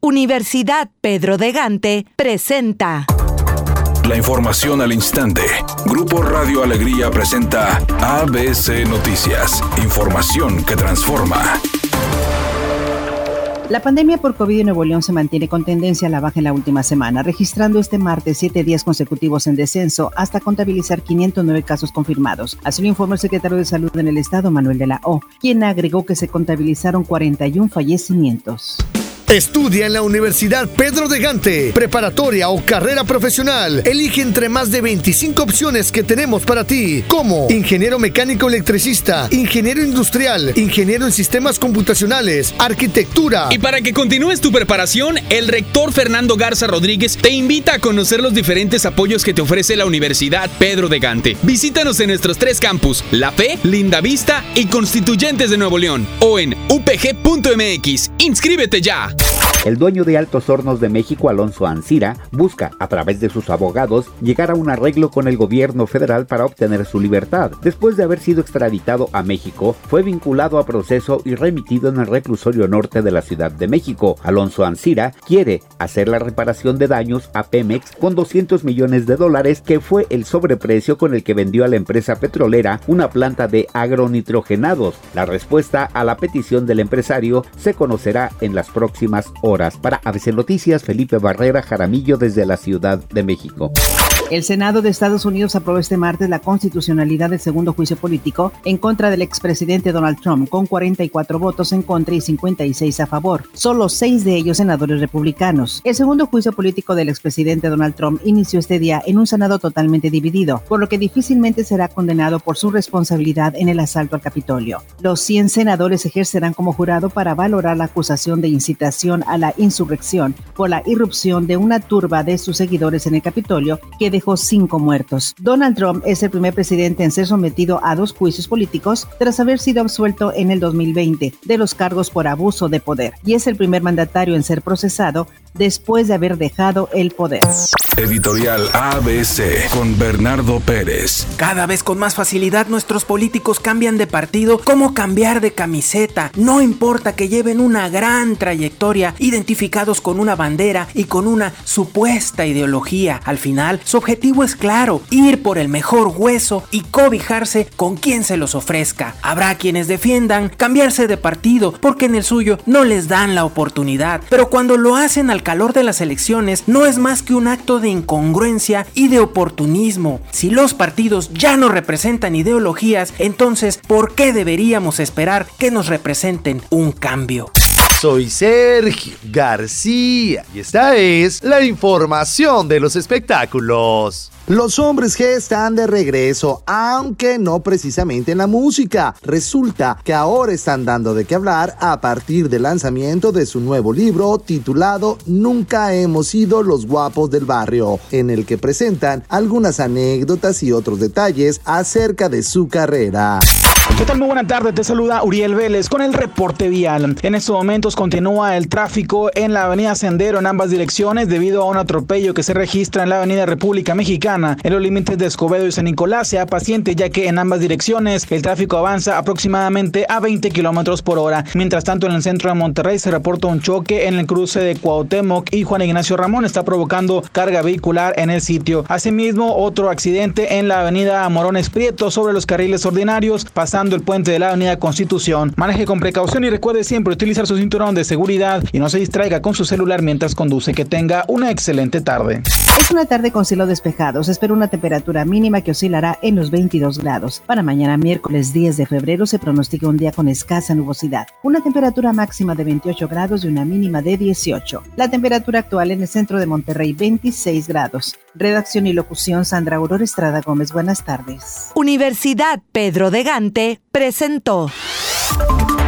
Universidad Pedro de Gante presenta. La información al instante. Grupo Radio Alegría presenta ABC Noticias. Información que transforma. La pandemia por COVID en Nuevo León se mantiene con tendencia a la baja en la última semana, registrando este martes siete días consecutivos en descenso hasta contabilizar 509 casos confirmados. Así lo informó el secretario de Salud en el Estado, Manuel de la O, quien agregó que se contabilizaron 41 fallecimientos. Estudia en la Universidad Pedro de Gante, preparatoria o carrera profesional. Elige entre más de 25 opciones que tenemos para ti, como ingeniero mecánico electricista, ingeniero industrial, ingeniero en sistemas computacionales, arquitectura. Y para que continúes tu preparación, el rector Fernando Garza Rodríguez te invita a conocer los diferentes apoyos que te ofrece la Universidad Pedro de Gante. Visítanos en nuestros tres campus, La Fe, Linda Vista y Constituyentes de Nuevo León, o en upg.mx. ¡Inscríbete ya! El dueño de Altos Hornos de México, Alonso Ancira, busca, a través de sus abogados, llegar a un arreglo con el gobierno federal para obtener su libertad. Después de haber sido extraditado a México, fue vinculado a proceso y remitido en el reclusorio norte de la Ciudad de México. Alonso Ancira quiere hacer la reparación de daños a Pemex con 200 millones de dólares, que fue el sobreprecio con el que vendió a la empresa petrolera una planta de agronitrogenados. La respuesta a la petición del empresario se conocerá en las próximas horas. Para ABC Noticias, Felipe Barrera Jaramillo desde la Ciudad de México. El Senado de Estados Unidos aprobó este martes la constitucionalidad del segundo juicio político en contra del expresidente Donald Trump, con 44 votos en contra y 56 a favor, solo seis de ellos senadores republicanos. El segundo juicio político del expresidente Donald Trump inició este día en un Senado totalmente dividido, por lo que difícilmente será condenado por su responsabilidad en el asalto al Capitolio. Los 100 senadores ejercerán como jurado para valorar la acusación de incitación a la insurrección por la irrupción de una turba de sus seguidores en el Capitolio que dejó cinco muertos. Donald Trump es el primer presidente en ser sometido a dos juicios políticos tras haber sido absuelto en el 2020 de los cargos por abuso de poder y es el primer mandatario en ser procesado después de haber dejado el poder. Editorial ABC con Bernardo Pérez. Cada vez con más facilidad nuestros políticos cambian de partido como cambiar de camiseta. No importa que lleven una gran trayectoria identificados con una bandera y con una supuesta ideología. Al final, su objetivo es claro, ir por el mejor hueso y cobijarse con quien se los ofrezca. Habrá quienes defiendan cambiarse de partido porque en el suyo no les dan la oportunidad, pero cuando lo hacen al calor de las elecciones no es más que un acto de incongruencia y de oportunismo. Si los partidos ya no representan ideologías, entonces ¿por qué deberíamos esperar que nos representen un cambio? Soy Sergio García y esta es la información de los espectáculos. Los hombres G están de regreso, aunque no precisamente en la música. Resulta que ahora están dando de qué hablar a partir del lanzamiento de su nuevo libro titulado Nunca hemos sido los guapos del barrio, en el que presentan algunas anécdotas y otros detalles acerca de su carrera. ¿Qué tal? Muy buena tarde, te saluda Uriel Vélez con el reporte vial. En estos momentos continúa el tráfico en la avenida Sendero en ambas direcciones debido a un atropello que se registra en la avenida República Mexicana en los límites de Escobedo y San Nicolás. Sea paciente ya que en ambas direcciones el tráfico avanza aproximadamente a 20 kilómetros por hora. Mientras tanto, en el centro de Monterrey se reporta un choque en el cruce de Cuauhtémoc y Juan Ignacio Ramón está provocando carga vehicular en el sitio. Asimismo, otro accidente en la avenida Morones Prieto sobre los carriles ordinarios pasando el puente de la Avenida Constitución. Maneje con precaución y recuerde siempre utilizar su cinturón de seguridad y no se distraiga con su celular mientras conduce. Que tenga una excelente tarde. Es una tarde con cielo despejado. Se espera una temperatura mínima que oscilará en los 22 grados. Para mañana miércoles 10 de febrero se pronostica un día con escasa nubosidad. Una temperatura máxima de 28 grados y una mínima de 18. La temperatura actual en el centro de Monterrey 26 grados. Redacción y locución Sandra Aurora Estrada Gómez. Buenas tardes. Universidad Pedro de Gante presentó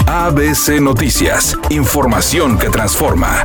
ABC Noticias. Información que transforma.